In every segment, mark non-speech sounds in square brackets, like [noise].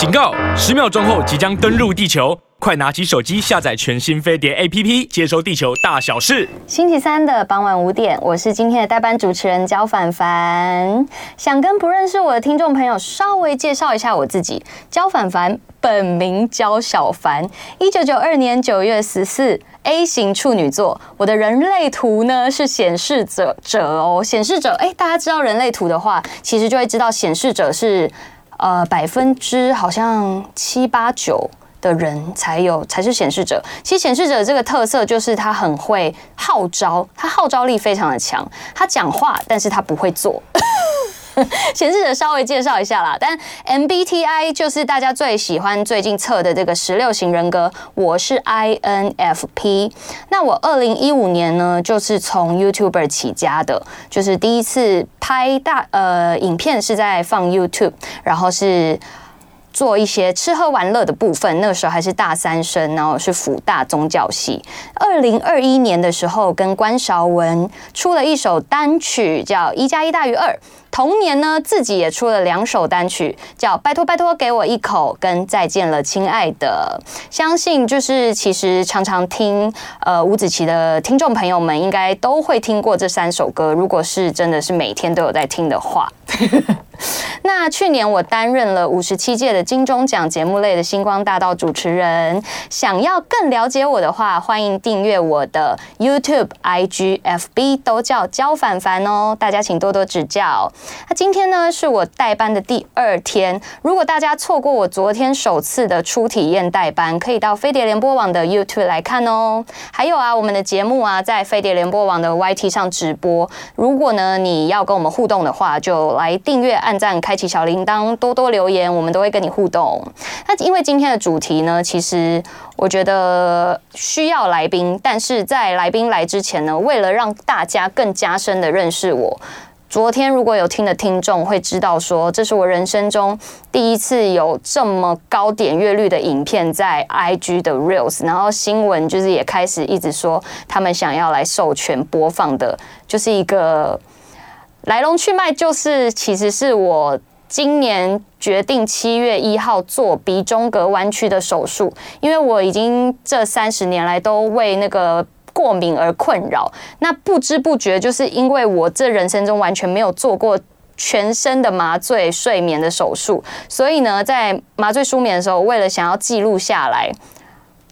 警告！十秒钟后即将登陆地球，快拿起手机下载全新飞碟 APP，接收地球大小事。星期三的傍晚五点，我是今天的代班主持人焦凡凡。想跟不认识我的听众朋友稍微介绍一下我自己，焦凡凡本名焦小凡，一九九二年九月十四。A 型处女座，我的人类图呢是显示者者哦，显示者，哎，大家知道人类图的话，其实就会知道显示者是呃百分之好像七八九的人才有才是显示者。其实显示者这个特色就是他很会号召，他号召力非常的强，他讲话，但是他不会做。显示的稍微介绍一下啦，但 MBTI 就是大家最喜欢最近测的这个十六型人格，我是 INFP。那我二零一五年呢，就是从 YouTuber 起家的，就是第一次拍大呃影片是在放 YouTube，然后是。做一些吃喝玩乐的部分，那个时候还是大三生，然后是辅大宗教系。二零二一年的时候，跟关韶文出了一首单曲，叫《一加一大于二》。同年呢，自己也出了两首单曲，叫《拜托拜托给我一口》跟《再见了亲爱的》。相信就是其实常常听呃吴子棋的听众朋友们，应该都会听过这三首歌。如果是真的是每天都有在听的话。[laughs] 那去年我担任了五十七届的金钟奖节目类的星光大道主持人。想要更了解我的话，欢迎订阅我的 YouTube、IG、FB，都叫焦凡凡哦。大家请多多指教。那今天呢，是我代班的第二天。如果大家错过我昨天首次的初体验代班，可以到飞碟联播网的 YouTube 来看哦。还有啊，我们的节目啊，在飞碟联播网的 YT 上直播。如果呢，你要跟我们互动的话，就来订阅、按赞、开启小铃铛，多多留言，我们都会跟你互动。那因为今天的主题呢，其实我觉得需要来宾，但是在来宾来之前呢，为了让大家更加深的认识我，昨天如果有听的听众会知道说，这是我人生中第一次有这么高点阅率的影片在 IG 的 Reels，然后新闻就是也开始一直说他们想要来授权播放的，就是一个。来龙去脉就是，其实是我今年决定七月一号做鼻中隔弯曲的手术，因为我已经这三十年来都为那个过敏而困扰。那不知不觉，就是因为我这人生中完全没有做过全身的麻醉睡眠的手术，所以呢，在麻醉舒眠的时候，为了想要记录下来，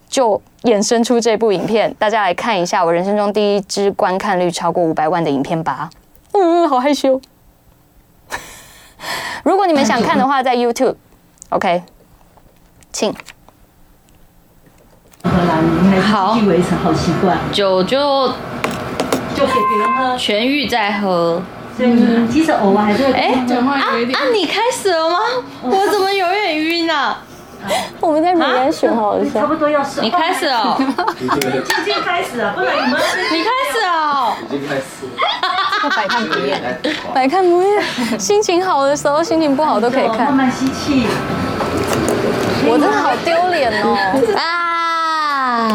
就衍生出这部影片。大家来看一下我人生中第一支观看率超过五百万的影片吧。嗯，好害羞。[laughs] 如果你们想看的话，在 YouTube，OK，请。好，维持好习惯。酒就就给别人喝，痊愈再喝。嗯，其实偶尔还是会。哎，啊啊！你开始了吗？我怎么有点晕啊？我们在里面选好了，差不多要试。你开始哦。已经开始了，不然你们。你开始哦。已经开始了。[laughs] 百看不厌，百看不厌。心情好的时候，心情不好都可以看。慢慢吸气。我真的好丢脸哦！[laughs] 啊！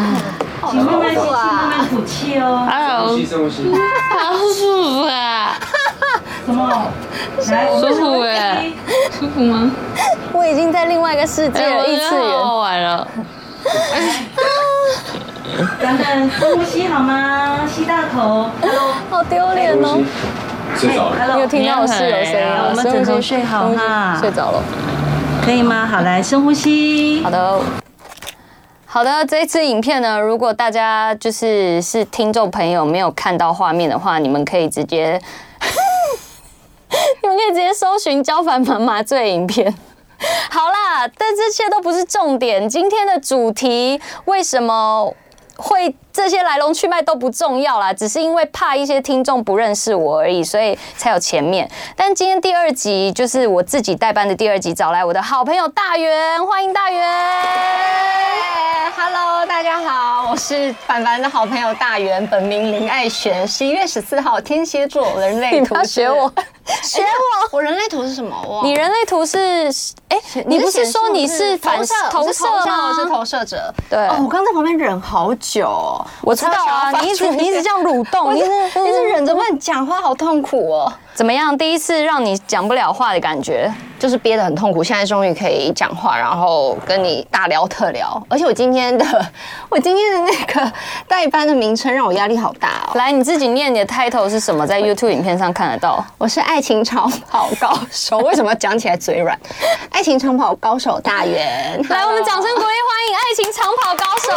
请慢慢吸气，慢慢吐气哦。深呼吸，深呼吸。好舒服啊！什么？来，舒服哎，舒服吗？我已经在另外一个世界了，异次元。好玩了。等等，深呼吸好吗？吸大口。Hello，好丢脸哦。睡着了。你有听到我室友声音？我们枕头睡好哈。睡着了，可以吗？好，来深呼吸。好的，好的。这一次影片呢，如果大家就是是听众朋友没有看到画面的话，你们可以直接，[laughs] 你们可以直接搜寻焦凡凡麻醉影片。好啦，但这些都不是重点。今天的主题为什么？会这些来龙去脉都不重要啦，只是因为怕一些听众不认识我而已，所以才有前面。但今天第二集就是我自己代班的第二集，找来我的好朋友大元，欢迎大元。Hello，大家好，我是凡凡的好朋友大元，本名林爱璇，十一月十四号天蝎座，人类图。学我。学 [laughs] 我，我人类图是什么？你人类图是哎，你不是说你是反射投射吗？我是投射者。对，哦，我刚在旁边忍好久。我知道啊，你一直你一直这样蠕动，你一直一直忍着不讲话，好痛苦哦。怎么样？第一次让你讲不了话的感觉，就是憋得很痛苦，现在终于可以讲话，然后跟你大聊特聊。而且我今天的 [laughs] 我今天的那个代班的名称让我压力好大哦。来，你自己念你的 title 是什么？在 YouTube 影片上看得到。我是爱情长跑高手，为什么讲起来嘴软？爱情长跑高手大圆，来，我们掌声鼓励欢迎爱情长跑高手。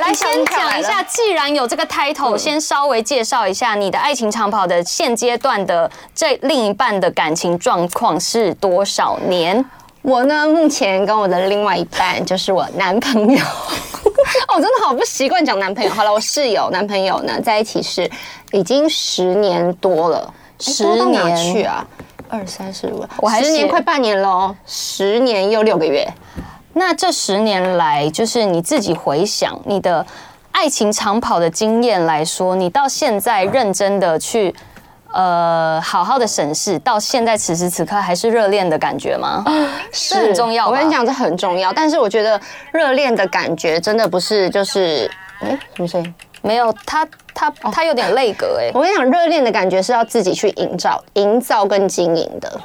来，先讲一下，既然有这个 title，先稍微介绍一下你的爱情长跑的现阶段的这另一半的感情状况是多少年？我呢，目前跟我的另外一半就是我男朋友。[laughs] 哦，真的好不习惯讲男朋友。好了，我室友男朋友呢，在一起是已经十年多了。十年去啊？二三十五，我还十年快半年喽，十年又六个月。那这十年来，就是你自己回想你的爱情长跑的经验来说，你到现在认真的去呃好好的审视，到现在此时此刻还是热恋的感觉吗？是很重要。我跟你讲，这很重要。但是我觉得热恋的感觉真的不是就是哎、欸、什么声音？没有，他他他有点累格哎。我跟你讲，热恋的感觉是要自己去营造、营造跟经营的。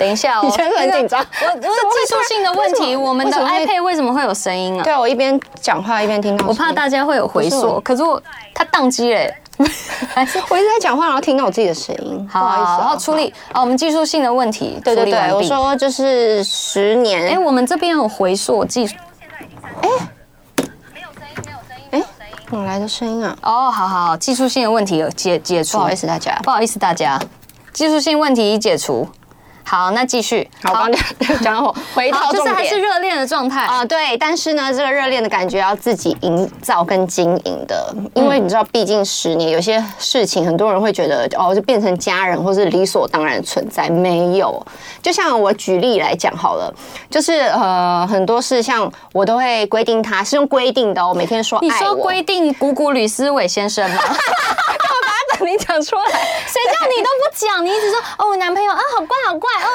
等一下哦，[laughs] 你觉得很紧张？我 [laughs] 我技术性的问题，我们的 iPad 为什么会有声音啊？对，我一边讲话一边听到。我怕大家会有回缩，可是我它宕机嘞。[laughs] 我一直在讲话，然后听到我自己的声音，不好意思。然后处理啊，我们技术性的问题。对对对，我说就是十年。哎，我们这边有回缩技术。哎，没有声音，没有声音，哎，哪来的声音啊？哦，好好，技术性的问题有解解除。不好意思大家，不好意思大家，技术性问题已解除。好，那继续。好，刚 [laughs] 讲讲后回到就是还是热恋的状态啊。对，但是呢，这个热恋的感觉要自己营造跟经营的，因为你知道，毕竟十年，有些事情很多人会觉得哦，就变成家人或是理所当然的存在，没有。就像我举例来讲好了，就是呃，很多事像我都会规定他是用规定的，我每天说。你说规定古古吕思伟先生吗？[laughs] [laughs] 你讲出来，谁叫你都不讲？你一直说哦，我男朋友啊，好怪好怪哦。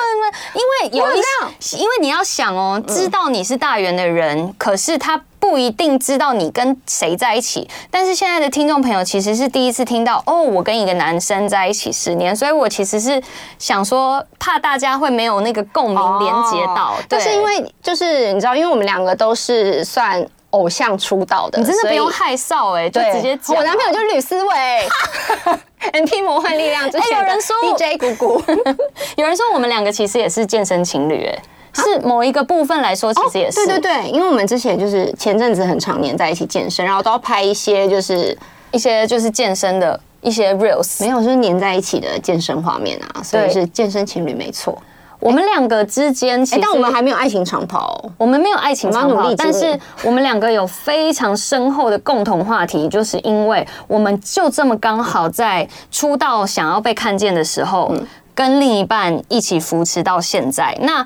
因为有一样，因为你要想哦，知道你是大圆的人，可是他不一定知道你跟谁在一起。但是现在的听众朋友其实是第一次听到哦，我跟一个男生在一起十年，所以我其实是想说，怕大家会没有那个共鸣连接到。但是因为就是你知道，因为我们两个都是算。偶像出道的，你真的不用害臊哎，就直接讲。我男朋友就是吕思伟，MP 魔幻力量之前。哎，有人说 DJ 姑姑，[laughs] 有人说我们两个其实也是健身情侣哎，是某一个部分来说，其实也是。对对对，因为我们之前就是前阵子很常年在一起健身，然后都要拍一些就是一些就是健身的一些 reels，没有，就是黏在一起的健身画面啊，所以是健身情侣没错。我们两个之间，其实但我们还没有爱情长跑，我们没有爱情长跑，但是我们两个有非常深厚的共同话题，就是因为我们就这么刚好在出道想要被看见的时候，跟另一半一起扶持到现在。那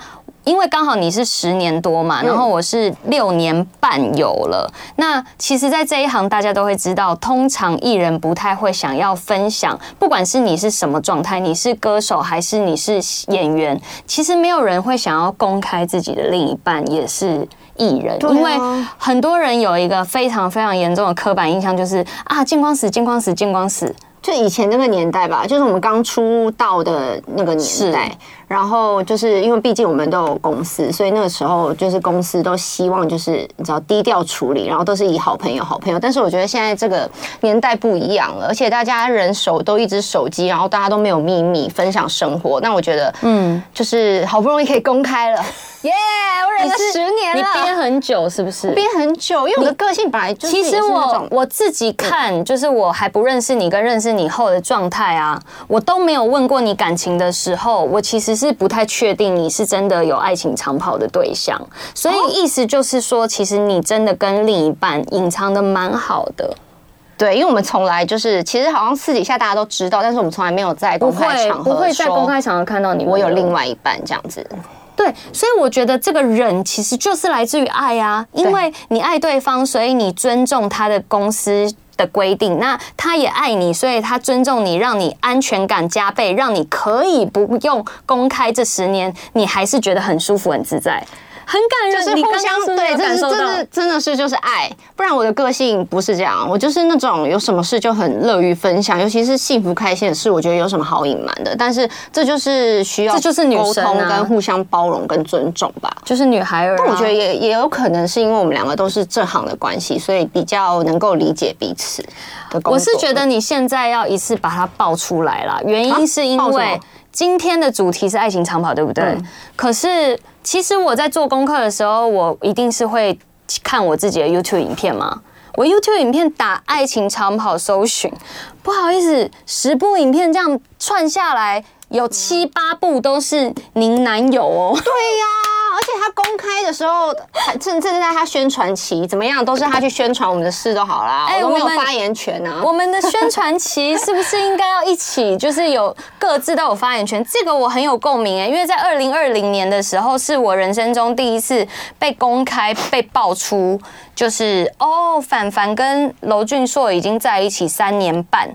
因为刚好你是十年多嘛，然后我是六年半有了。那其实，在这一行，大家都会知道，通常艺人不太会想要分享，不管是你是什么状态，你是歌手还是你是演员，其实没有人会想要公开自己的另一半也是艺人，因为很多人有一个非常非常严重的刻板印象，就是啊，见光死，见光死，见光死。就以前那个年代吧，就是我们刚出道的那个年代。然后就是因为毕竟我们都有公司，所以那个时候就是公司都希望就是你知道低调处理，然后都是以好朋友好朋友。但是我觉得现在这个年代不一样了，而且大家人手都一只手机，然后大家都没有秘密分享生活。那我觉得嗯，就是好不容易可以公开了，耶、yeah！我忍了十年了，你憋很久是不是？憋很久，因为我的个性本来就是。其实我我自己看，就是我还不认识你跟认识你后的状态啊，我都没有问过你感情的时候，我其实。是不太确定你是真的有爱情长跑的对象，所以意思就是说，其实你真的跟另一半隐藏的蛮好的。对，因为我们从来就是，其实好像私底下大家都知道，但是我们从来没有在公开场合，不会在公开场合看到你。我有另外一半这样子。对，所以我觉得这个忍其实就是来自于爱啊，因为你爱对方，所以你尊重他的公司的规定，那他也爱你，所以他尊重你，让你安全感加倍，让你可以不用公开这十年，你还是觉得很舒服、很自在。很感人，就是互相对，这是真的真的是就是爱，不然我的个性不是这样，我就是那种有什么事就很乐于分享，尤其是幸福开心的事，我觉得有什么好隐瞒的。但是这就是需要，这就是沟通跟互相包容跟尊重吧，就是女孩儿。但我觉得也也有可能是因为我们两个都是这行的关系，所以比较能够理解彼此的。我是觉得你现在要一次把它爆出来了，原因是因为。今天的主题是爱情长跑，对不对？嗯、可是其实我在做功课的时候，我一定是会看我自己的 YouTube 影片嘛。我 YouTube 影片打爱情长跑搜寻，不好意思，十部影片这样串下来，有七八部都是您男友哦。对呀、而且他公开的时候，正正在他宣传期，怎么样都是他去宣传我们的事都好啦。哎，我没有发言权啊。我们的宣传期是不是应该要一起，就是有各自都有发言权？这个我很有共鸣哎，因为在二零二零年的时候，是我人生中第一次被公开被爆出，就是哦，凡凡跟娄俊硕已经在一起三年半。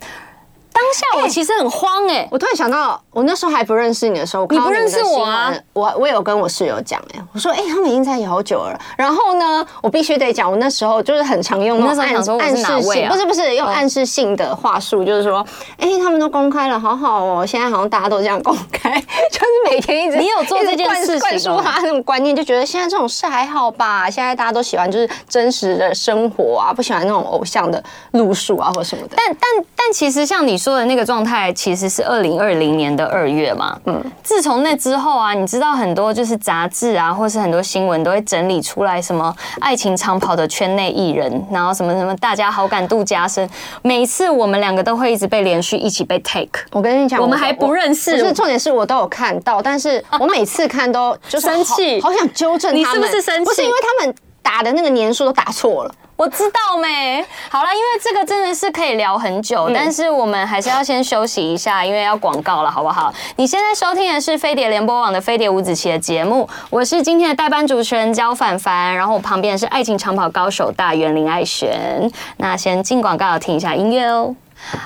当下我其实很慌哎、欸，我突然想到，我那时候还不认识你的时候，你不认识我啊？我我有跟我室友讲哎，我说哎、欸，他们已经在一起好久了。然后呢，我必须得讲，我那时候就是很常用那种暗暗示性，不是不是用暗示性的话术，就是说，哎，他们都公开了，好好哦。现在好像大家都这样公开，[laughs] 就是每天一直你有做这件事情，灌输他那种观念，就觉得现在这种事还好吧？现在大家都喜欢就是真实的生活啊，不喜欢那种偶像的路数啊或什么的。但但但其实像你说的那个状态，其实是二零二零年的二月嘛。嗯，自从那之后啊，你知道很多就是杂志啊，或是很多新闻都会整理出来什么爱情长跑的圈内艺人，然后什么什么大家好感度加深。每次我们两个都会一直被连续一起被 take。我跟你讲，我们还不认识。不是重点是我都有看到，但是我每次看都就是生气，好想纠正他们。你是不是生气？不是因为他们打的那个年数都打错了。我知道没？好了，因为这个真的是可以聊很久，但是我们还是要先休息一下，因为要广告了，好不好？你现在收听的是飞碟联播网的飞碟五子棋的节目，我是今天的代班主持人焦凡凡，然后我旁边是爱情长跑高手大袁林爱璇。那先进广告，听一下音乐哦。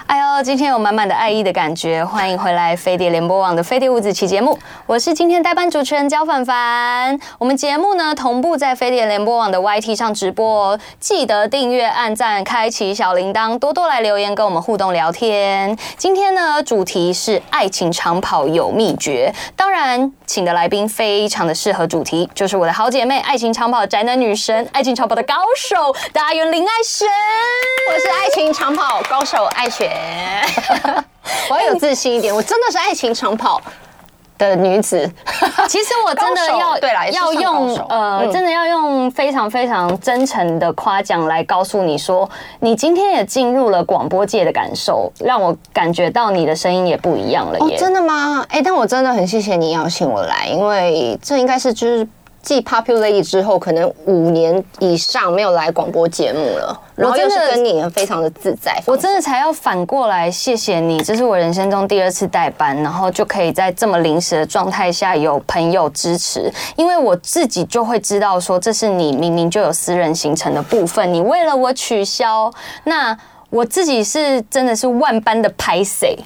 哎呦，今天有满满的爱意的感觉，欢迎回来飞碟联播网的飞碟五子棋节目，我是今天代班主持人焦凡凡。我们节目呢同步在飞碟联播网的 YT 上直播，记得订阅、按赞、开启小铃铛，多多来留言跟我们互动聊天。今天呢主题是爱情长跑有秘诀，当然请的来宾非常的适合主题，就是我的好姐妹，爱情长跑宅男女神，爱情长跑的高手大员林爱神。我是爱情长跑高手爱艾。学，[laughs] 我要有自信一点。我真的是爱情长跑的女子。[laughs] 其实我真的要对了，要用呃，真的要用非常非常真诚的夸奖来告诉你说，你今天也进入了广播界的感受，让我感觉到你的声音也不一样了耶。真的吗？哎，但我真的很谢谢你邀请我来，因为这应该是就是。继 Popular 之后，可能五年以上没有来广播节目了，然后又是跟你非常的自在。我真的才要反过来谢谢你，这是我人生中第二次代班，然后就可以在这么临时的状态下有朋友支持，因为我自己就会知道说，这是你明明就有私人行程的部分，你为了我取消，那我自己是真的是万般的拍谁，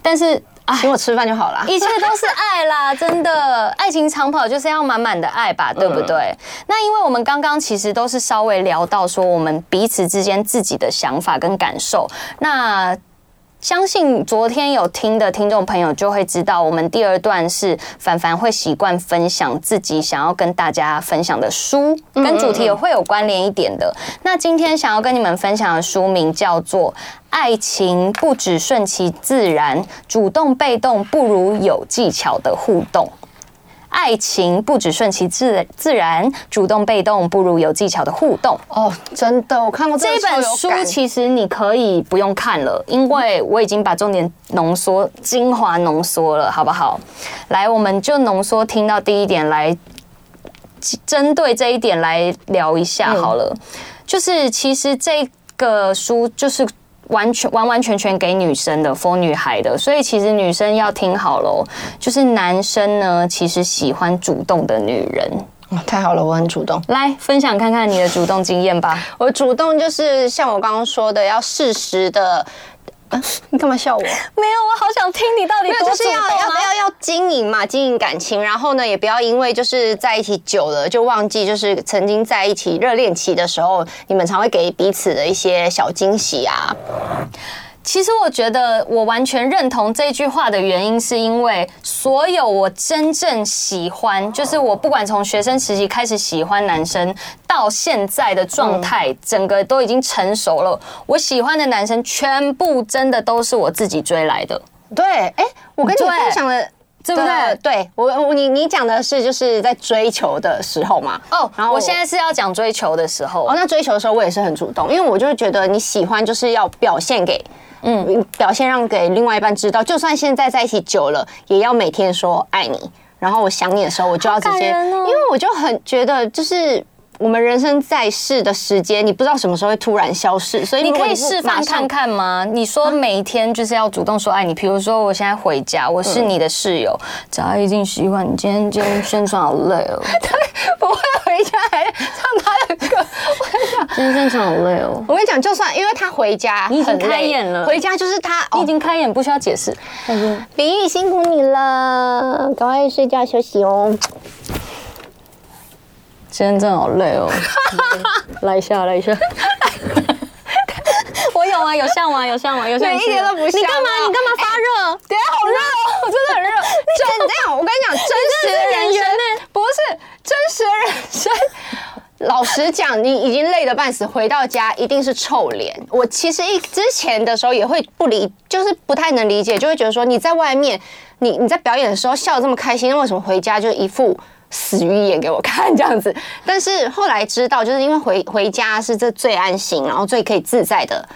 但是。请我吃饭就好了，一切都是爱啦，[laughs] 真的，爱情长跑就是要满满的爱吧，对不对？那因为我们刚刚其实都是稍微聊到说我们彼此之间自己的想法跟感受，那。相信昨天有听的听众朋友就会知道，我们第二段是凡凡会习惯分享自己想要跟大家分享的书，跟主题也会有关联一点的。那今天想要跟你们分享的书名叫做《爱情不只顺其自然，主动被动不如有技巧的互动》。爱情不止顺其自自然，主动被动不如有技巧的互动。哦，真的，我看过这本书，其实你可以不用看了，因为我已经把重点浓缩、精华浓缩了，好不好？来，我们就浓缩听到第一点来，针对这一点来聊一下好了。嗯、就是其实这个书就是。完全完完全全给女生的，for 女孩的，所以其实女生要听好喽，就是男生呢，其实喜欢主动的女人。哦，太好了，我很主动。来分享看看你的主动经验吧。[laughs] 我主动就是像我刚刚说的，要适时的 [laughs] 你干嘛笑我？没有，我好想听你到底多就是要要不要要经营嘛，经营感情，然后呢，也不要因为就是在一起久了就忘记，就是曾经在一起热恋期的时候，你们常会给彼此的一些小惊喜啊。其实我觉得我完全认同这句话的原因，是因为所有我真正喜欢，就是我不管从学生时期开始喜欢男生，到现在的状态，整个都已经成熟了。我喜欢的男生全部真的都是我自己追来的。对，哎，我跟你分享的，对不对？对我，我你你讲的是就是在追求的时候嘛？哦，然后我现在是要讲追求的时候。哦，那追求的时候我也是很主动，因为我就是觉得你喜欢就是要表现给。嗯，表现让给另外一半知道，就算现在在一起久了，也要每天说爱你。然后我想你的时候，我就要直接，因为我就很觉得就是。我们人生在世的时间，你不知道什么时候会突然消逝，所以你，可以示范看看吗？你说每一天就是要主动说爱你，比如说我现在回家，我是你的室友，[laughs] 早、嗯、一定习惯你今天今天宣传好累哦，对，不会回家还唱他的歌，我跟你讲，今天宣传好累哦。我跟你讲，就算因为他回家，你已经开演了，回家就是他，你已经开眼，不需要解释。林玉辛苦你了，赶快睡觉休息哦。今天真的好累哦，[laughs] 来一下，来一下。[laughs] 我有啊，有像吗？有像吗？有像？一点都不像。你干嘛？你干嘛发热？对啊，好热哦，我 [laughs] 真的很热。真这样，我跟你讲，真实的人生不是真实的人生。老实讲，你已经累得半死，回到家一定是臭脸。我其实一之前的时候也会不理，就是不太能理解，就会觉得说你在外面，你你在表演的时候笑得这么开心，那为什么回家就一副？死鱼眼给我看这样子，[laughs] 但是后来知道，就是因为回回家是这最安心，然后最可以自在的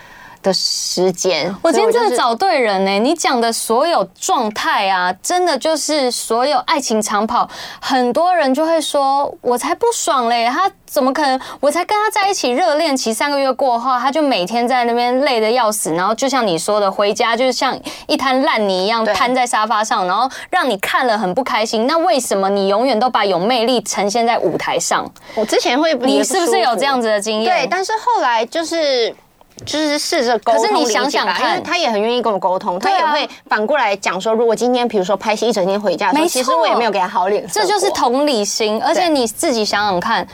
的时间。我今天真的找对人呢、欸，你讲的所有状态啊，真的就是所有爱情长跑，很多人就会说，我才不爽嘞，他。怎么可能？我才跟他在一起热恋期三个月过后，他就每天在那边累得要死，然后就像你说的，回家就是像一滩烂泥一样瘫在沙发上，然后让你看了很不开心。那为什么你永远都把有魅力呈现在舞台上？我之前会，你是不是有这样子的经验？对，但是后来就是就是试着沟通。可是你想想看，他也很愿意跟我沟通，他也会反过来讲说，如果今天比如说拍戏一整天回家的时候，其实我也没有给他好脸色。这就是同理心，而且你自己想想看。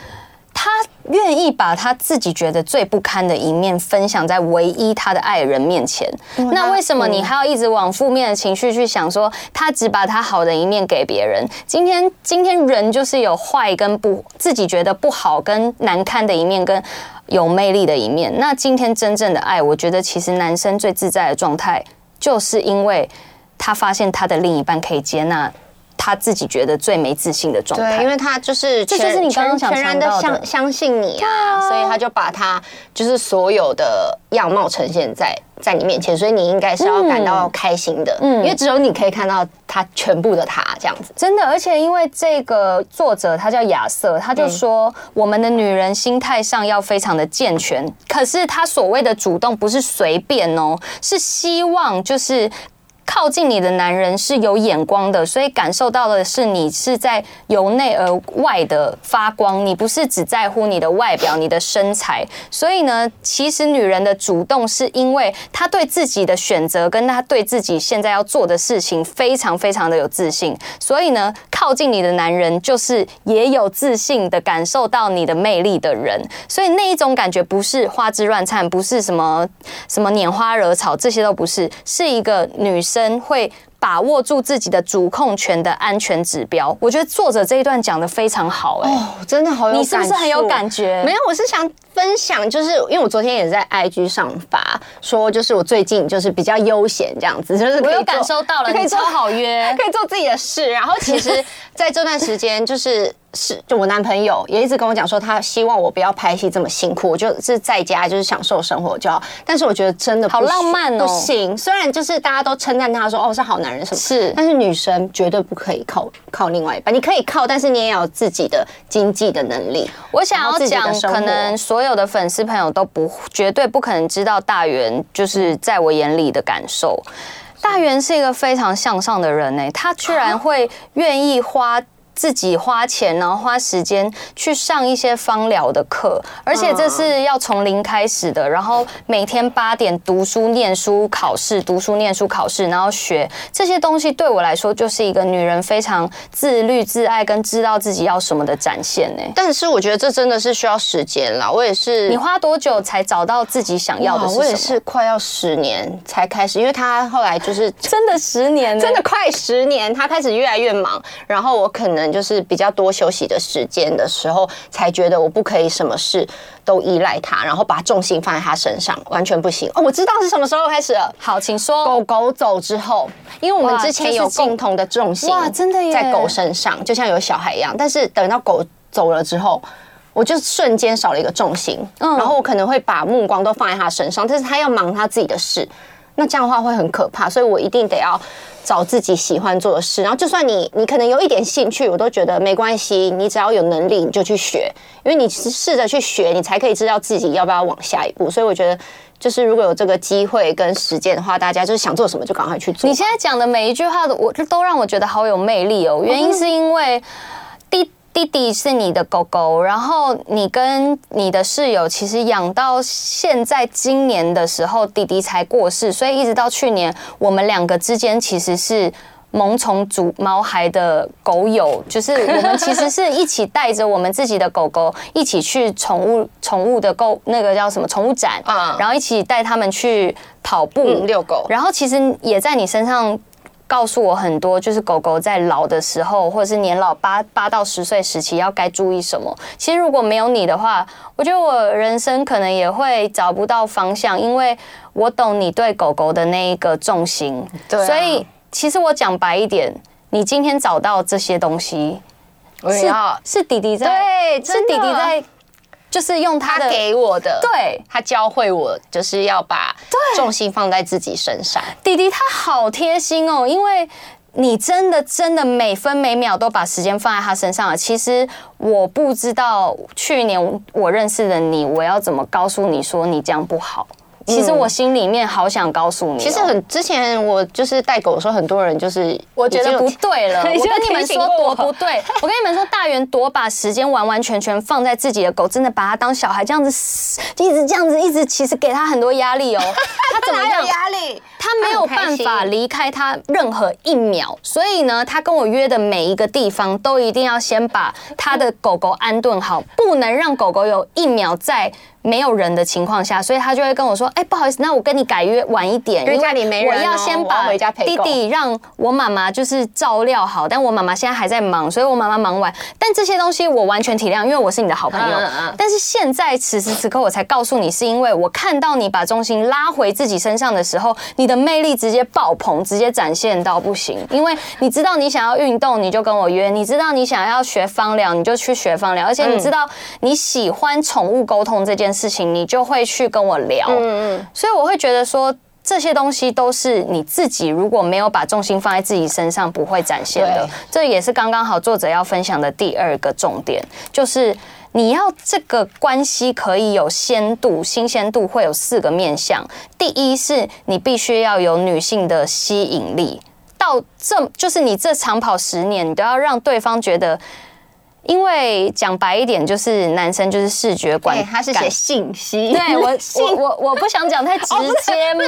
他愿意把他自己觉得最不堪的一面分享在唯一他的爱人面前，那为什么你还要一直往负面的情绪去想？说他只把他好的一面给别人。今天，今天人就是有坏跟不自己觉得不好跟难堪的一面，跟有魅力的一面。那今天真正的爱，我觉得其实男生最自在的状态，就是因为他发现他的另一半可以接纳。他自己觉得最没自信的状态，对，因为他就是这就是你刚刚想全然的。相相信你啊，所以他就把他就是所有的样貌呈现在在你面前，所以你应该是要感到开心的，嗯，因为只有你可以看到他全部的他。这样子，真的，而且因为这个作者他叫亚瑟，他就说我们的女人心态上要非常的健全，可是他所谓的主动不是随便哦，是希望就是。靠近你的男人是有眼光的，所以感受到的是你是在由内而外的发光，你不是只在乎你的外表、你的身材。所以呢，其实女人的主动是因为她对自己的选择跟她对自己现在要做的事情非常非常的有自信。所以呢，靠近你的男人就是也有自信的感受到你的魅力的人。所以那一种感觉不是花枝乱颤，不是什么什么拈花惹草，这些都不是，是一个女生。会把握住自己的主控权的安全指标，我觉得作者这一段讲的非常好，欸，哎，哦，真的好有，你是不是很有感觉？没有，我是想分享，就是因为我昨天也在 IG 上发说，就是我最近就是比较悠闲这样子，就是我有感受到了，可以超好约，[laughs] 可以做自己的事。然后其实在这段时间，就是。是，就我男朋友也一直跟我讲说，他希望我不要拍戏这么辛苦，我就是在家就是享受生活就好。但是我觉得真的好浪漫哦，不行。虽然就是大家都称赞他说哦是好男人什么，是，但是女生绝对不可以靠靠另外一半。你可以靠，但是你也要有自己的经济的能力。我想要讲，可能所有的粉丝朋友都不绝对不可能知道大元就是在我眼里的感受。大元是一个非常向上的人呢，他居然会愿意花。自己花钱，然后花时间去上一些芳疗的课，而且这是要从零开始的。然后每天八点读书、念书、考试，读书、念书、考试，然后学这些东西，对我来说就是一个女人非常自律、自爱跟知道自己要什么的展现呢。但是我觉得这真的是需要时间啦。我也是，你花多久才找到自己想要的是什么？我也是快要十年才开始，因为他后来就是真的十年，真的快十年，他开始越来越忙，然后我可能就是比较多休息的时间的时候，才觉得我不可以什么事都依赖他，然后把重心放在他身上，完全不行。哦，我知道是什么时候开始了。好，请说。狗狗走之后，因为我们之前有共同的重心，哇，真的耶，在狗身上，就像有小孩一样。但是等到狗走了之后，我就瞬间少了一个重心，嗯，然后我可能会把目光都放在他身上，但是他要忙他自己的事。那这样的话会很可怕，所以我一定得要找自己喜欢做的事。然后，就算你你可能有一点兴趣，我都觉得没关系。你只要有能力，你就去学，因为你试着去学，你才可以知道自己要不要往下一步。所以，我觉得就是如果有这个机会跟实践的话，大家就是想做什么就赶快去做。你现在讲的每一句话，我都让我觉得好有魅力哦。原因是因为第。弟弟是你的狗狗，然后你跟你的室友其实养到现在今年的时候，弟弟才过世，所以一直到去年，我们两个之间其实是萌宠主毛孩的狗友，就是我们其实是一起带着我们自己的狗狗一起去宠物宠物的购那个叫什么宠物展啊，然后一起带他们去跑步遛狗，然后其实也在你身上。告诉我很多，就是狗狗在老的时候，或者是年老八八到十岁时期要该注意什么。其实如果没有你的话，我觉得我人生可能也会找不到方向，因为我懂你对狗狗的那一个重心。对啊。所以其实我讲白一点，你今天找到这些东西，是是弟弟在，对，是弟弟在。就是用他，他给我的，对，他教会我就是要把重心放在自己身上。弟弟他好贴心哦，因为你真的真的每分每秒都把时间放在他身上了。其实我不知道去年我认识的你，我要怎么告诉你说你这样不好。其实我心里面好想告诉你，其实很之前我就是带狗的时候，很多人就是我觉得不对了。[laughs] 我跟你们说多不对，我跟你们说大元多把时间完完全全放在自己的狗，真的把它当小孩这样子，一直这样子，一直其实给他很多压力哦。[laughs] 他怎么样？压力？他没有办法离开他任何一秒，所以呢，他跟我约的每一个地方都一定要先把他的狗狗安顿好，不能让狗狗有一秒在。没有人的情况下，所以他就会跟我说：“哎，不好意思，那我跟你改约晚一点，因为家里没人，我要先把弟弟让我妈妈就是照料好，但我妈妈现在还在忙，所以我妈妈忙完。但这些东西我完全体谅，因为我是你的好朋友。但是现在此时此刻，我才告诉你，是因为我看到你把重心拉回自己身上的时候，你的魅力直接爆棚，直接展现到不行。因为你知道你想要运动，你就跟我约；你知道你想要学芳疗，你就去学芳疗。而且你知道你喜欢宠物沟通这件事情，你就会去跟我聊，嗯嗯，所以我会觉得说，这些东西都是你自己如果没有把重心放在自己身上，不会展现的。这也是刚刚好作者要分享的第二个重点，就是你要这个关系可以有鲜度、新鲜度，会有四个面向。第一是你必须要有女性的吸引力，到这就是你这长跑十年，你都要让对方觉得。因为讲白一点，就是男生就是视觉观，他是写信息。对 [laughs] 我，我我我不想讲太直接嘛。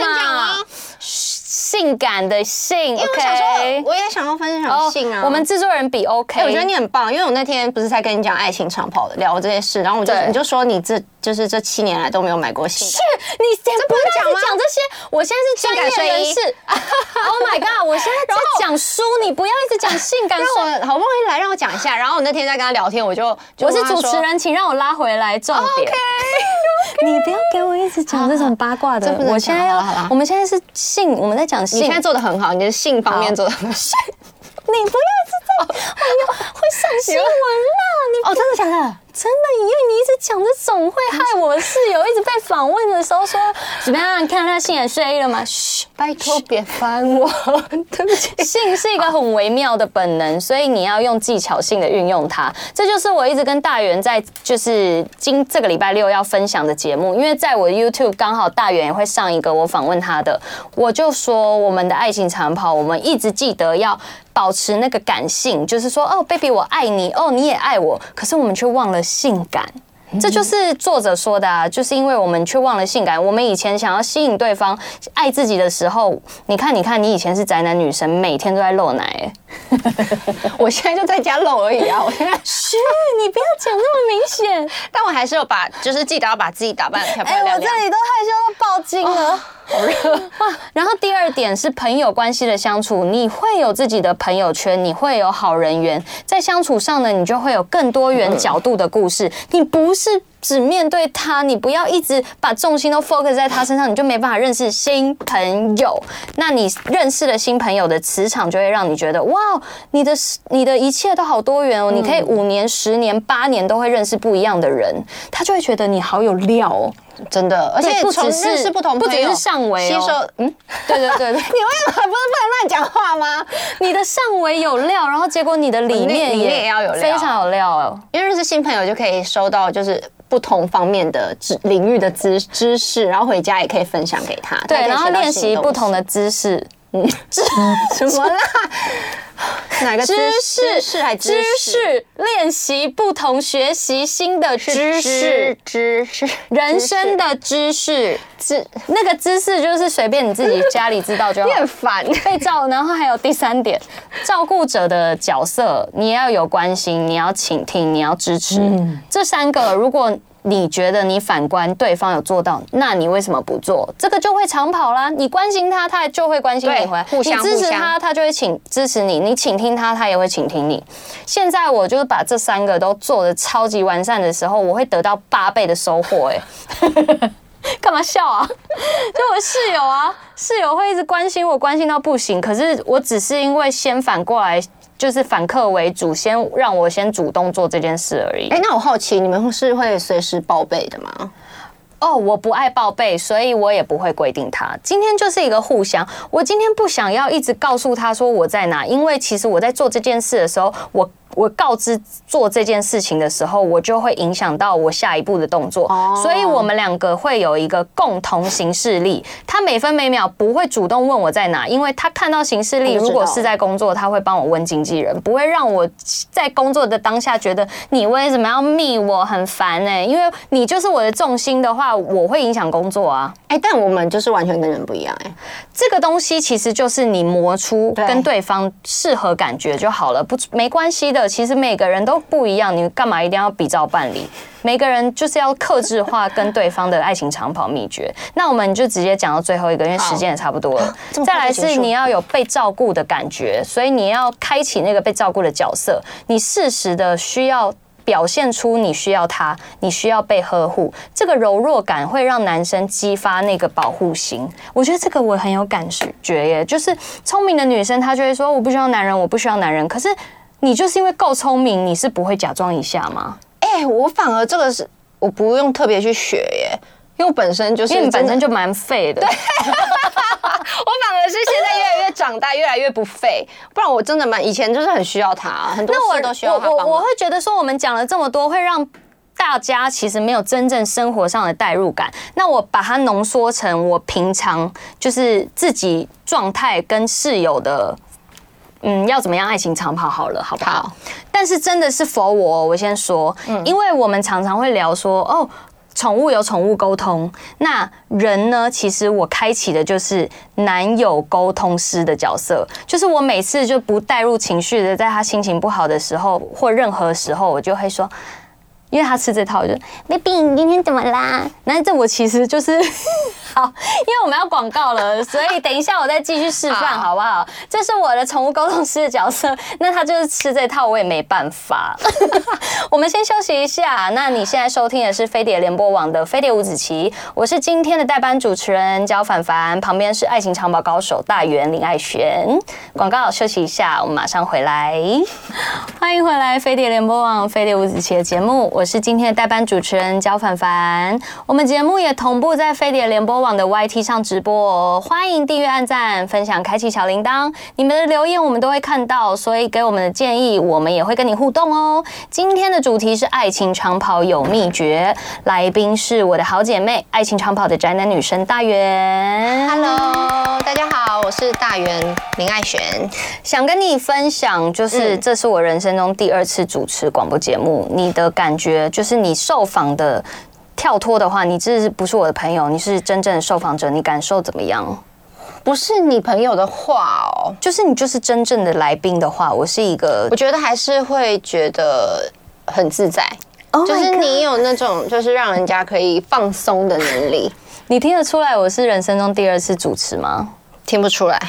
性感的性，OK，我想说，我也想要分享性啊。我们制作人比 OK，我觉得你很棒，因为我那天不是在跟你讲爱情长跑的聊这些事，然后我就你就说你这就是这七年来都没有买过性感，是你先不要讲讲这些，我现在是专业人士。[laughs] Oh my god，我现在在讲书，你不要一直讲性感。让我好不容易来让我讲一下，然后我那天在跟他聊天，我就我是主持人，请让我拉回来重点。[laughs] 你不要给我一直讲这种八卦的，我现在要，我们现在是性，我们在讲性。你现在做的很好，你的性方面做的很好。[laughs] 你不要一直在，哎呦，会上新闻了！你哦，真的假的？真的，因为你一直讲这种会害我室友一直被访问的时候说怎么样？你看他性也睡了吗？[laughs] 嘘，拜托别烦我，[laughs] 对不起。性是一个很微妙的本能，所以你要用技巧性的运用它。这就是我一直跟大元在就是今这个礼拜六要分享的节目，因为在我的 YouTube 刚好大元也会上一个我访问他的，我就说我们的爱情长跑，我们一直记得要。保持那个感性，就是说哦，baby，我爱你，哦，你也爱我，可是我们却忘了性感。这就是作者说的啊，就是因为我们却忘了性感。我们以前想要吸引对方爱自己的时候，你看，你看，你以前是宅男女神，每天都在露奶，欸，[laughs] 我现在就在家露而已啊。我现在，[laughs] 嘘，你不要讲那么明显。[laughs] 但我还是有把，就是记得要把自己打扮的漂漂亮亮。哎，我这里都害羞到爆筋了。哦好热哇！[laughs] 然后第二点是朋友关系的相处，你会有自己的朋友圈，你会有好人缘，在相处上呢，你就会有更多元角度的故事。你不是只面对他，你不要一直把重心都 focus 在他身上，你就没办法认识新朋友。那你认识了新朋友的磁场，就会让你觉得哇，你的你的一切都好多元哦。你可以五年、十年、八年都会认识不一样的人，他就会觉得你好有料哦。真的，而且不只是不同，不只是上围吸收，嗯，对 [laughs] 对对，[laughs] 你为什么不是不能乱讲话吗？你的上围有料，然后结果你的里面也要有料，非常有料哦。因为认识新朋友就可以收到就是不同方面的知领域的知知识，然后回家也可以分享给他。对，然后练习不同的姿势。嗯，知什么啦？[laughs] 哪个知识？知识练习不同，学习新的知识，知识人生的知识，知那个知识就是随便你自己家里知道就好。[laughs] 你很烦，被照。然后还有第三点，照顾者的角色，你要有关心，你要倾听，你要支持。嗯、这三个如果。你觉得你反观对方有做到，那你为什么不做？这个就会长跑啦。你关心他，他就会关心你回来；你支持他，他就会请支持你；你倾听他，他也会倾听你。现在我就是把这三个都做的超级完善的时候，我会得到八倍的收获。哎，[laughs] 干嘛笑啊？就我室友啊，室友会一直关心我，关心到不行。可是我只是因为先反过来。就是反客为主，先让我先主动做这件事而已。哎，那我好奇，你们是会随时报备的吗？哦，我不爱报备，所以我也不会规定他。今天就是一个互相，我今天不想要一直告诉他说我在哪，因为其实我在做这件事的时候，我。我告知做这件事情的时候，我就会影响到我下一步的动作，所以我们两个会有一个共同行事力。他每分每秒不会主动问我在哪，因为他看到行事力，如果是在工作，他会帮我问经纪人，不会让我在工作的当下觉得你为什么要密我很烦呢？因为你就是我的重心的话，我会影响工作啊。哎，但我们就是完全跟人不一样哎。这个东西其实就是你磨出跟对方适合感觉就好了，不没关系的。其实每个人都不一样，你干嘛一定要比照办理？每个人就是要克制化跟对方的爱情长跑秘诀。那我们就直接讲到最后一个，因为时间也差不多了。再来是你要有被照顾的感觉，所以你要开启那个被照顾的角色，你适时的需要表现出你需要他，你需要被呵护，这个柔弱感会让男生激发那个保护心。我觉得这个我很有感觉耶，就是聪明的女生她就会说我不需要男人，我不需要男人，可是。你就是因为够聪明，你是不会假装一下吗？哎、我反而这个是我不用特别去学耶，因为我本身就是，因为你本身就蛮废的。对，[laughs] 我反而是现在越来越长大，越来越不废。不然我真的蛮以前就是很需要他，很多事都需要他帮忙。我我会觉得说，我们讲了这么多，会让大家其实没有真正生活上的代入感。那我把它浓缩成我平常就是自己状态跟室友的。嗯，要怎么样爱情长跑好了，好不好？好，但是真的是 for 我，我先说，嗯，因为我们常常会聊说，哦，宠物有宠物沟通，那人呢？其实我开启的就是男友沟通师的角色，就是我每次就不带入情绪的，在他心情不好的时候或任何时候，我就会说。因为他吃这套，我就 baby，你今天怎么啦？那这我其实就是 [laughs] 好，因为我们要广告了，所以等一下我再继续示范，好不好？这是我的宠物沟通师的角色，那他就是吃这套，我也没办法。[laughs] 我们先休息一下。那你现在收听的是飞碟联播网的飞碟五子棋，我是今天的代班主持人焦凡凡，旁边是爱情长跑高手大圆林爱璇。广告休息一下，我们马上回来。欢迎回来，飞碟联播网飞碟五子棋的节目。我是今天的代班主持人焦凡凡，我们节目也同步在飞碟联播网的 YT 上直播哦，欢迎订阅、按赞、分享、开启小铃铛，你们的留言我们都会看到，所以给我们的建议，我们也会跟你互动哦。今天的主题是爱情长跑有秘诀，来宾是我的好姐妹，爱情长跑的宅男女神大圆。Hello，大家好。我是大圆林爱璇，想跟你分享，就是这是我人生中第二次主持广播节目，你的感觉就是你受访的跳脱的话，你这是不是我的朋友？你是真正的受访者，你感受怎么样？不是你朋友的话哦，就是你就是真正的来宾的话，我是一个，我觉得还是会觉得很自在，oh、就是你有那种就是让人家可以放松的能力。你听得出来我是人生中第二次主持吗？听不出来。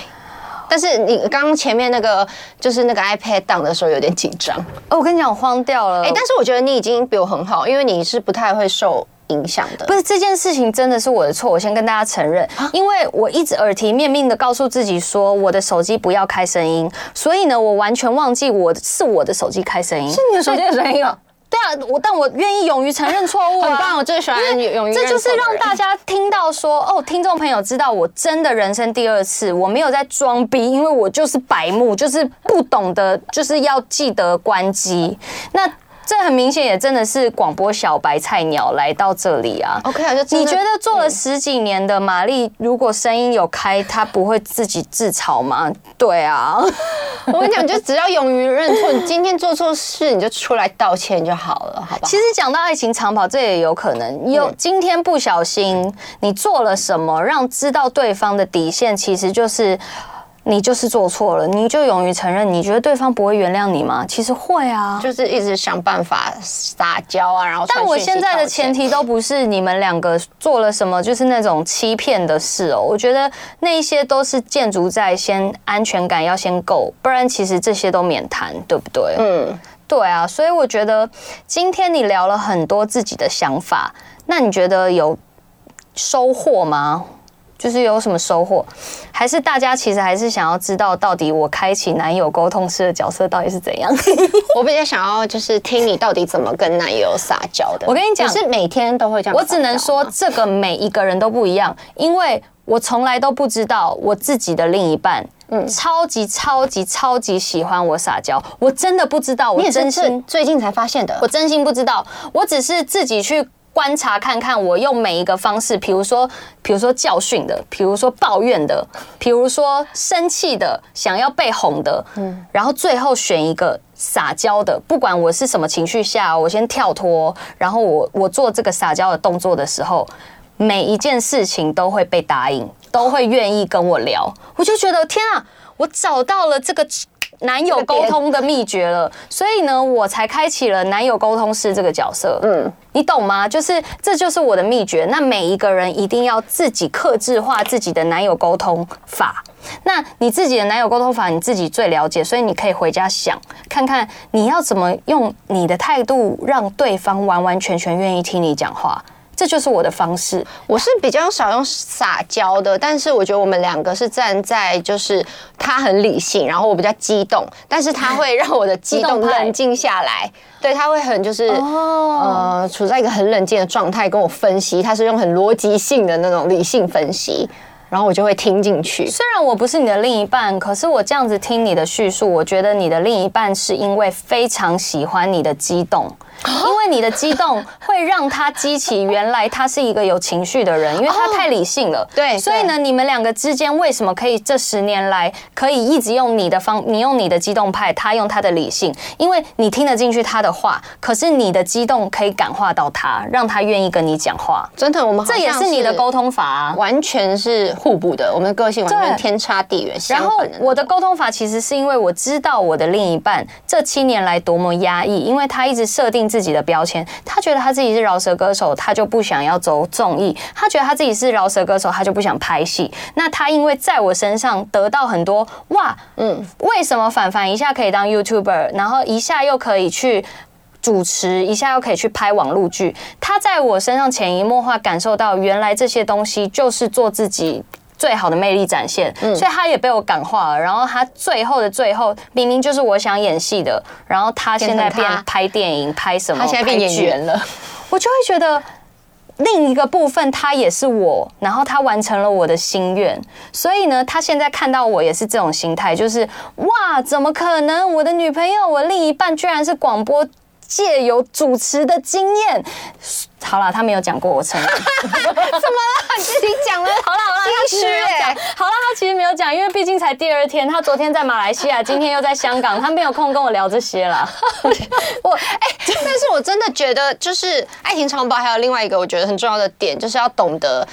但是你刚刚前面那个就是那个 iPad 档的时候有点紧张。哦，我跟你讲，我慌掉了。哎，但是我觉得你已经比我很好，因为你是不太会受。影响的不是这件事情，真的是我的错。我先跟大家承认，因为我一直耳提面命的告诉自己说，我的手机不要开声音，所以呢，我完全忘记我是我的手机开声音，是你的手机的声音啊。对啊，我但我愿意勇于承认错误啊。[laughs] 很棒，我最喜欢勇于。这就是让大家听到说，哦，听众朋友知道我真的人生第二次，我没有在装逼，因为我就是白目，就是不懂得，就是要记得关机。那。这很明显也真的是广播小白菜鸟来到这里啊。OK 啊，就你觉得做了十几年的玛丽，如果声音有开，她不会自己自嘲吗？[laughs] 对啊，我跟你讲，就只要勇于认错，你今天做错事，你就出来道歉就好了，好吧？[laughs] 其实讲到爱情长跑，这也有可能有今天不小心你做了什么，让知道对方的底线，其实就是。你就是做错了，你就勇于承认。你觉得对方不会原谅你吗？其实会啊，就是一直想办法撒娇啊，然后。但我现在的前提都不是你们两个做了什么，就是那种欺骗的事哦。我觉得那一些都是建筑在先安全感要先够，不然其实这些都免谈，对不对？嗯，对啊。所以我觉得今天你聊了很多自己的想法，那你觉得有收获吗？就是有什么收获，还是大家其实还是想要知道，到底我开启男友沟通师的角色到底是怎样？[laughs] 我比较想要就是听你到底怎么跟男友撒娇的。我跟你讲，是每天都会这样。我只能说，这个每一个人都不一样，因为我从来都不知道我自己的另一半，嗯，超级超级超级喜欢我撒娇，我真的不知道，我真心最近才发现的，我真心不知道，我只是自己去。观察看看，我用每一个方式，比如说，比如说教训的，比如说抱怨的，比如说生气的，想要被哄的，嗯，然后最后选一个撒娇的。不管我是什么情绪下，我先跳脱，然后我我做这个撒娇的动作的时候，每一件事情都会被答应，都会愿意跟我聊。我就觉得天啊，我找到了这个。男友沟通的秘诀了，所以呢，我才开启了男友沟通师这个角色。嗯，你懂吗？就是这就是我的秘诀。那每一个人一定要自己克制化自己的男友沟通法。那你自己的男友沟通法，你自己最了解，所以你可以回家想看看，你要怎么用你的态度让对方完完全全愿意听你讲话。这就是我的方式，我是比较少用撒娇的，但是我觉得我们两个是站在就是他很理性，然后我比较激动，但是他会让我的激动 [laughs] 冷静下来，对，他会很就是呃处在一个很冷静的状态跟我分析，他是用很逻辑性的那种理性分析。然后我就会听进去。虽然我不是你的另一半，可是我这样子听你的叙述，我觉得你的另一半是因为非常喜欢你的激动，因为你的激动会让他激起原来他是一个有情绪的人，因为他太理性了。对，所以呢，你们两个之间为什么可以这十年来可以一直用你的方，你用你的激动派，他用他的理性，因为你听得进去他的话，可是你的激动可以感化到他，让他愿意跟你讲话。真的，我们这也是你的沟通法啊，完全是。互补的，我们的个性完全天差地远。然后我的沟通法其实是因为我知道我的另一半这七年来多么压抑，因为他一直设定自己的标签，他觉得他自己是饶舌歌手，他就不想要走综艺；他觉得他自己是饶舌歌手，他就不想拍戏。那他因为在我身上得到很多哇，嗯，为什么凡凡一下可以当 YouTuber，然后一下又可以去。主持一下又可以去拍网络剧，他在我身上潜移默化感受到，原来这些东西就是做自己最好的魅力展现，嗯，所以他也被我感化了。然后他最后的最后，明明就是我想演戏的，然后他现在变拍电影，拍什么？他现在变演员了，[laughs] 我就会觉得另一个部分他也是我，然后他完成了我的心愿，所以呢，他现在看到我也是这种心态，就是哇，怎么可能？我的女朋友，我另一半居然是广播。借由主持的经验。好了，他没有讲过，我承认。[laughs] 怎么了？你自己讲了。好了好了，他其实没有讲。好了，他其实没有讲，因为毕竟才第二天。他昨天在马来西亚，今天又在香港，他没有空跟我聊这些了。[laughs] 我哎，但是我真的觉得，就是爱情长跑还有另外一个我觉得很重要的点，就是要懂得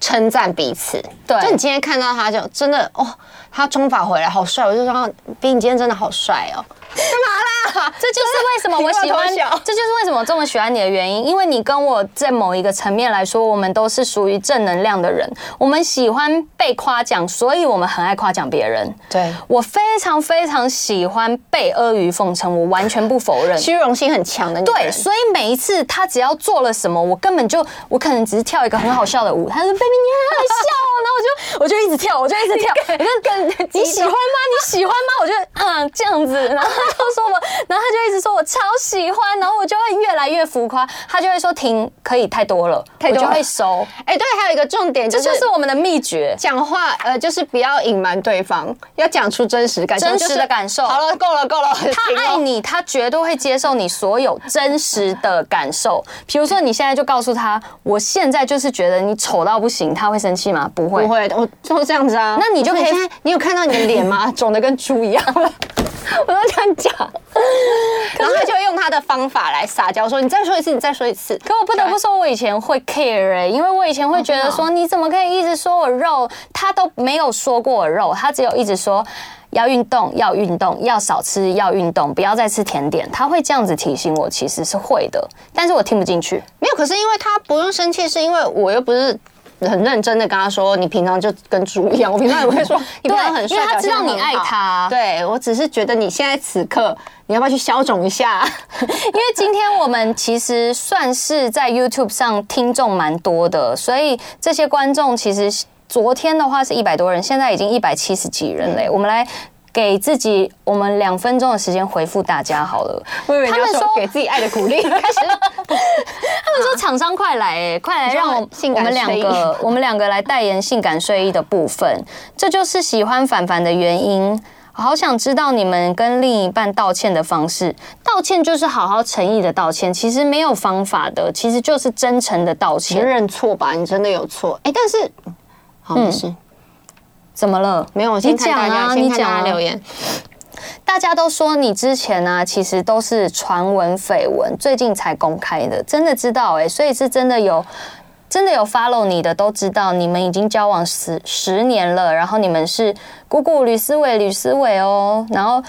称赞彼此。对，就你今天看到他就真的哦，他中法回来好帅，我就说比你今天真的好帅哦。这就是为什么我喜欢，[laughs] 这就是为什么我这么喜欢你的原因。因为你跟我在某一个层面来说，我们都是属于正能量的人。我们喜欢被夸奖，所以我们很爱夸奖别人。对，我非常非常喜欢被阿谀奉承，我完全不否认。[laughs] 虚荣心很强的。对，所以每一次他只要做了什么，我根本就我可能只是跳一个很好笑的舞，他说 “baby 你很好笑”，然后我就 [laughs] 我就一直跳，我就一直跳。我就跟你喜欢吗？你喜欢吗？我就嗯这样子，然后。他就说我，然后他就一直说我超喜欢，然后我就会越来越浮夸，他就会说停，可以太多了，我就会收。哎，对，还有一个重点，这就是我们的秘诀，讲话呃，就是不要隐瞒对方，要讲出真实感受，真实的感受。好了，够了，够了。他爱你，他绝对会接受你所有真实的感受。比如说，你现在就告诉他，我现在就是觉得你丑到不行，他会生气吗？不会，不会，我就是这样子啊。那你就可以，你有看到你的脸吗？[laughs] 肿的跟猪一样了。我都这样讲，[laughs] 然后他就用他的方法来撒娇，说：“你再说一次，你再说一次。”可我不得不说，我以前会 care 哎，因为我以前会觉得说：“你怎么可以一直说我肉？”他都没有说过我肉，他只有一直说要运动，要运动，要少吃，要运动，不要再吃甜点。他会这样子提醒我，其实是会的，但是我听不进去。没有，可是因为他不用生气，是因为我又不是。很认真的跟他说：“你平常就跟猪一样。”我平常也会说：[laughs] “你平常很帅。”因为他知道你爱他。对，我只是觉得你现在此刻，你要不要去消肿一下？[laughs] 因为今天我们其实算是在 YouTube 上听众蛮多的，所以这些观众其实昨天的话是一百多人，现在已经一百七十几人嘞。我们来。给自己我们两分钟的时间回复大家好了。他们说给自己爱的鼓励，[laughs] 开始。他们说厂商快来，哎，快来让我我们两个 [laughs] 我们两个来代言性感睡衣的部分。这就是喜欢凡凡的原因。好想知道你们跟另一半道歉的方式。道歉就是好好诚意的道歉，其实没有方法的，其实就是真诚的道歉，认错吧，你真的有错。哎，但是好没事。怎么了？没有，我先看大家，啊、先看大家留言。大家都说你之前呢、其实都是传闻绯闻，最近才公开的，真的知道哎、所以是真的有，真的有 follow 你的都知道，你们已经交往十十年了，然后你们是姑姑吕思纬，吕思纬哦，然后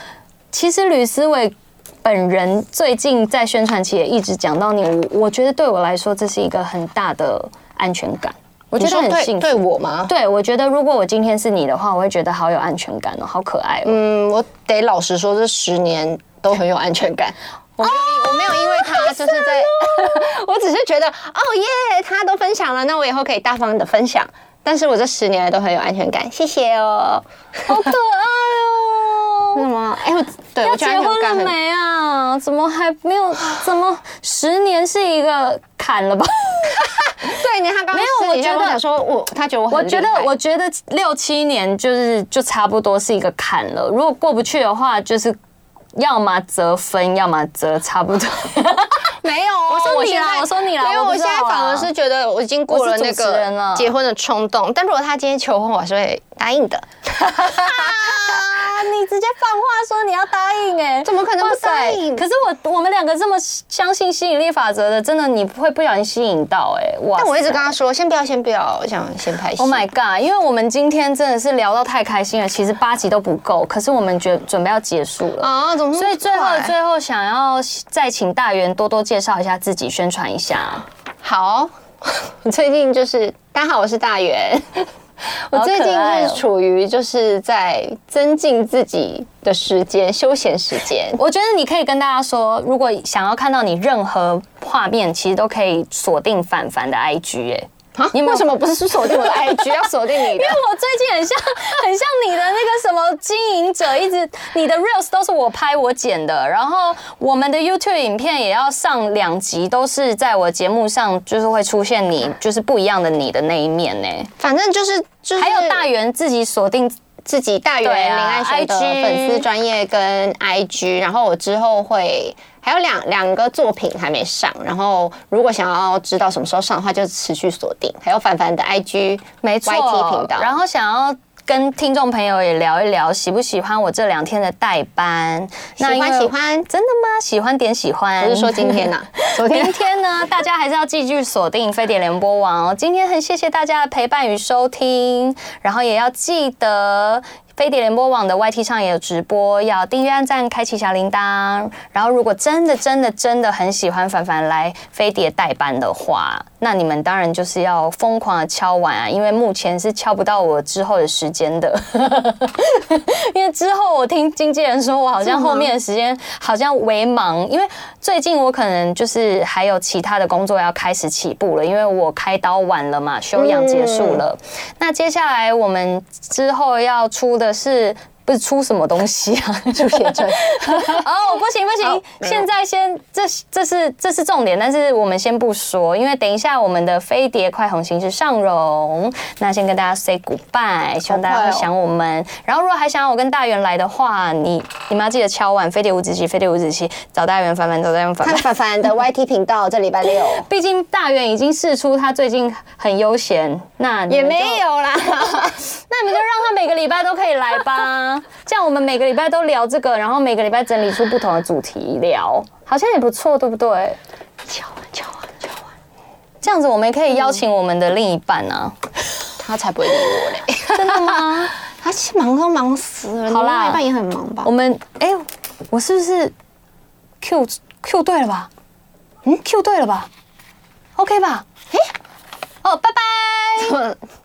其实吕思纬本人最近在宣传期也一直讲到你，我我觉得对我来说这是一个很大的安全感。我觉得很幸福。对我吗？对，我觉得如果我今天是你的话，我会觉得好有安全感哦，好可爱哦。嗯，我得老实说，这十年都很有安全感。[laughs] 我没有，我没有因为他就是在，[laughs] 我只是觉得哦耶，他都分享了，那我以后可以大方的分享。但是我这十年来都很有安全感，谢谢哦，好可爱哦。为什么？哎，我对我结婚了没啊？怎么还没有？怎么十年是一个坎了吧？[laughs] 对，你他刚没有，我觉得说我他觉得我很，我觉得我觉得六七年就是就差不多是一个坎了。如果过不去的话，就是要么择分，要么择差不多。[laughs] 没有，[laughs] 我说你啦，我说你啦，因为我现在反而是觉得我已经过了那个结婚的冲动。但如果他今天求婚，我还是会答应的。你直接放话说你要答应哎、欸，怎么可能不答应？可是我我们两个这么相信吸引力法则的，真的你会不小心吸引到哎、欸，哇！但我一直跟他说，先不要，先不要，我想先拍戏。Oh my god！因为我们今天真的是聊到太开心了，其实八集都不够，可是我们觉准备要结束了啊，怎么？所以最后最后想要再请大元多多介绍一下自己，宣传一下。好，我 [laughs] 最近就是大家好，我是大元。[laughs] 我最近是处于就是在增进自己的时间、休闲时间。[laughs] 我觉得你可以跟大家说，如果想要看到你任何画面，其实都可以锁定凡凡的 IG 哎。啊！你为什么不是锁定我的 IG，要锁定你的？因为我最近很像很像你的那个什么经营者，一直你的 reels 都是我拍我剪的，然后我们的 YouTube 影片也要上两集，都是在我节目上，就是会出现你就是不一样的你的那一面呢。反正就是就是还有大圆自己锁定自己大元林爱璇的粉丝专业跟 IG，然后我之后会。还有两两个作品还没上，然后如果想要知道什么时候上的话，就持续锁定。还有凡凡的 IG 没错 YT 频道，然后想要。跟听众朋友也聊一聊，喜不喜欢我这两天的代班？喜欢喜欢，真的吗？喜欢点喜欢。不是说今天呐、啊，[laughs] 昨天。明天呢？大家还是要继续锁定飞碟联播网哦。今天很谢谢大家的陪伴与收听，然后也要记得。飞碟联播网的 YT 上也有直播，要订阅、按赞、开启小铃铛。然后，如果真的、真的、真的很喜欢凡凡来飞碟代班的话，那你们当然就是要疯狂的敲碗啊！因为目前是敲不到我之后的时间的，因为之后我听经纪人说，我好像后面的时间好像为忙，因为最近我可能就是还有其他的工作要开始起步了，因为我开刀晚了嘛，休养结束了。那接下来我们之后要出的的是不是出什么东西啊？[laughs] 出写真 [laughs] 哦，不行不行，[laughs] 现在先这这是这是重点，但是我们先不说，因为等一下我们的飞碟快红心是上荣，那先跟大家 say goodbye，希望大家会想我们。然后如果还想要我跟大元来的话，你你们要记得敲碗飞碟五子棋，飞碟五子棋找大元凡凡，找大元凡凡。凡凡的 YT 频道这礼拜六，毕竟大元已经试出他最近很悠闲，那也没有啦，那你们就让他每个礼拜都可以来吧。这样我们每个礼拜都聊这个，然后每个礼拜整理出不同的主题聊，好像也不错，对不对？敲完，敲完，敲完，这样子我们也可以邀请我们的另一半啊，他才不会理我嘞！真的吗？[laughs] 他忙都忙死了，好啦，另一半也很忙吧？我们哎、欸，我是不是 Q Q 对了吧？嗯，Q 对了吧？OK 吧？哎、欸，哦，拜拜。[laughs]